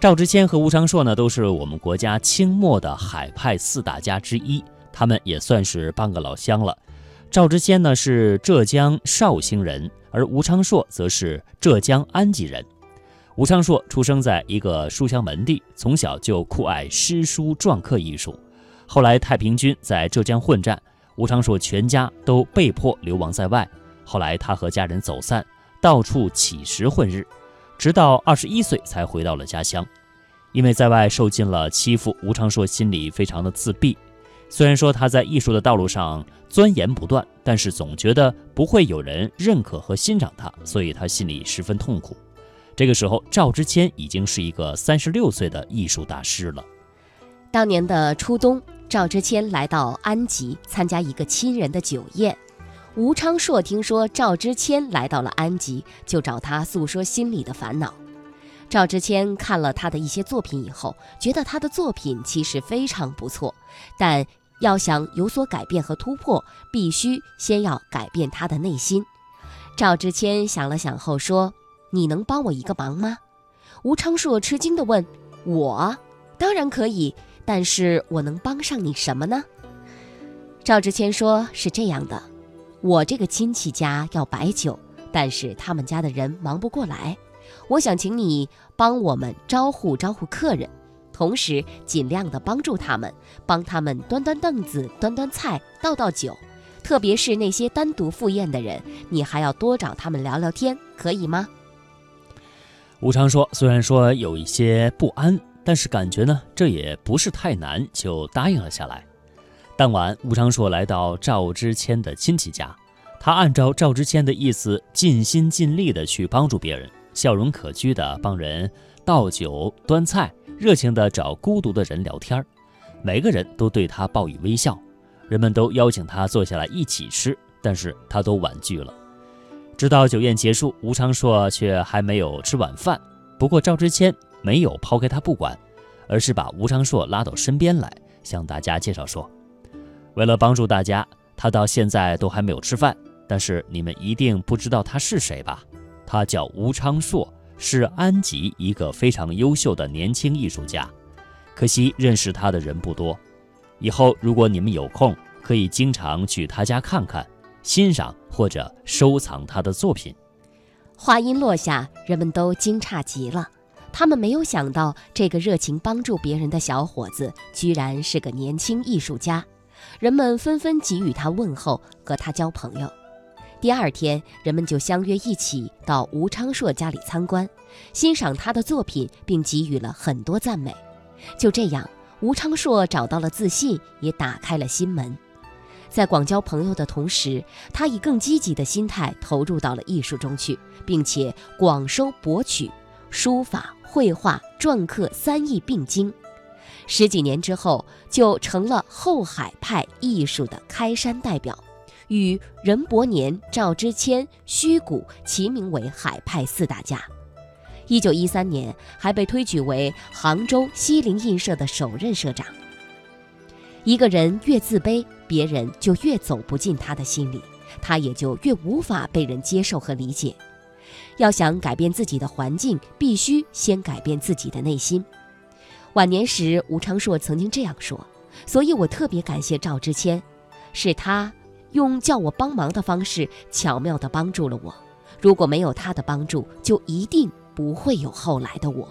赵之谦和吴昌硕呢，都是我们国家清末的海派四大家之一，他们也算是半个老乡了。赵之谦呢是浙江绍兴人，而吴昌硕则是浙江安吉人。吴昌硕出生在一个书香门第，从小就酷爱诗书篆刻艺术。后来太平军在浙江混战，吴昌硕全家都被迫流亡在外。后来他和家人走散，到处乞食混日，直到二十一岁才回到了家乡。因为在外受尽了欺负，吴昌硕心里非常的自闭。虽然说他在艺术的道路上钻研不断，但是总觉得不会有人认可和欣赏他，所以他心里十分痛苦。这个时候，赵之谦已经是一个三十六岁的艺术大师了。当年的初冬，赵之谦来到安吉参加一个亲人的酒宴。吴昌硕听说赵之谦来到了安吉，就找他诉说心里的烦恼。赵之谦看了他的一些作品以后，觉得他的作品其实非常不错，但要想有所改变和突破，必须先要改变他的内心。赵之谦想了想后说。你能帮我一个忙吗？吴昌硕吃惊地问：“我当然可以，但是我能帮上你什么呢？”赵之谦说：“是这样的，我这个亲戚家要摆酒，但是他们家的人忙不过来，我想请你帮我们招呼招呼客人，同时尽量的帮助他们，帮他们端端凳子、端端菜、倒倒酒，特别是那些单独赴宴的人，你还要多找他们聊聊天，可以吗？”吴昌说：“虽然说有一些不安，但是感觉呢，这也不是太难，就答应了下来。当晚，吴昌硕来到赵之谦的亲戚家，他按照赵之谦的意思，尽心尽力的去帮助别人，笑容可掬的帮人倒酒端菜，热情的找孤独的人聊天每个人都对他报以微笑。人们都邀请他坐下来一起吃，但是他都婉拒了。”直到酒宴结束，吴昌硕却还没有吃晚饭。不过赵之谦没有抛开他不管，而是把吴昌硕拉到身边来，向大家介绍说：“为了帮助大家，他到现在都还没有吃饭。但是你们一定不知道他是谁吧？他叫吴昌硕，是安吉一个非常优秀的年轻艺术家。可惜认识他的人不多。以后如果你们有空，可以经常去他家看看。”欣赏或者收藏他的作品。话音落下，人们都惊诧极了。他们没有想到，这个热情帮助别人的小伙子居然是个年轻艺术家。人们纷纷给予他问候，和他交朋友。第二天，人们就相约一起到吴昌硕家里参观，欣赏他的作品，并给予了很多赞美。就这样，吴昌硕找到了自信，也打开了心门。在广交朋友的同时，他以更积极的心态投入到了艺术中去，并且广收博取，书法、绘画、篆刻三艺并精。十几年之后，就成了后海派艺术的开山代表，与任伯年、赵之谦、虚谷齐名为海派四大家。一九一三年，还被推举为杭州西泠印社的首任社长。一个人越自卑，别人就越走不进他的心里，他也就越无法被人接受和理解。要想改变自己的环境，必须先改变自己的内心。晚年时，吴昌硕曾经这样说：“所以我特别感谢赵之谦，是他用叫我帮忙的方式，巧妙地帮助了我。如果没有他的帮助，就一定不会有后来的我。”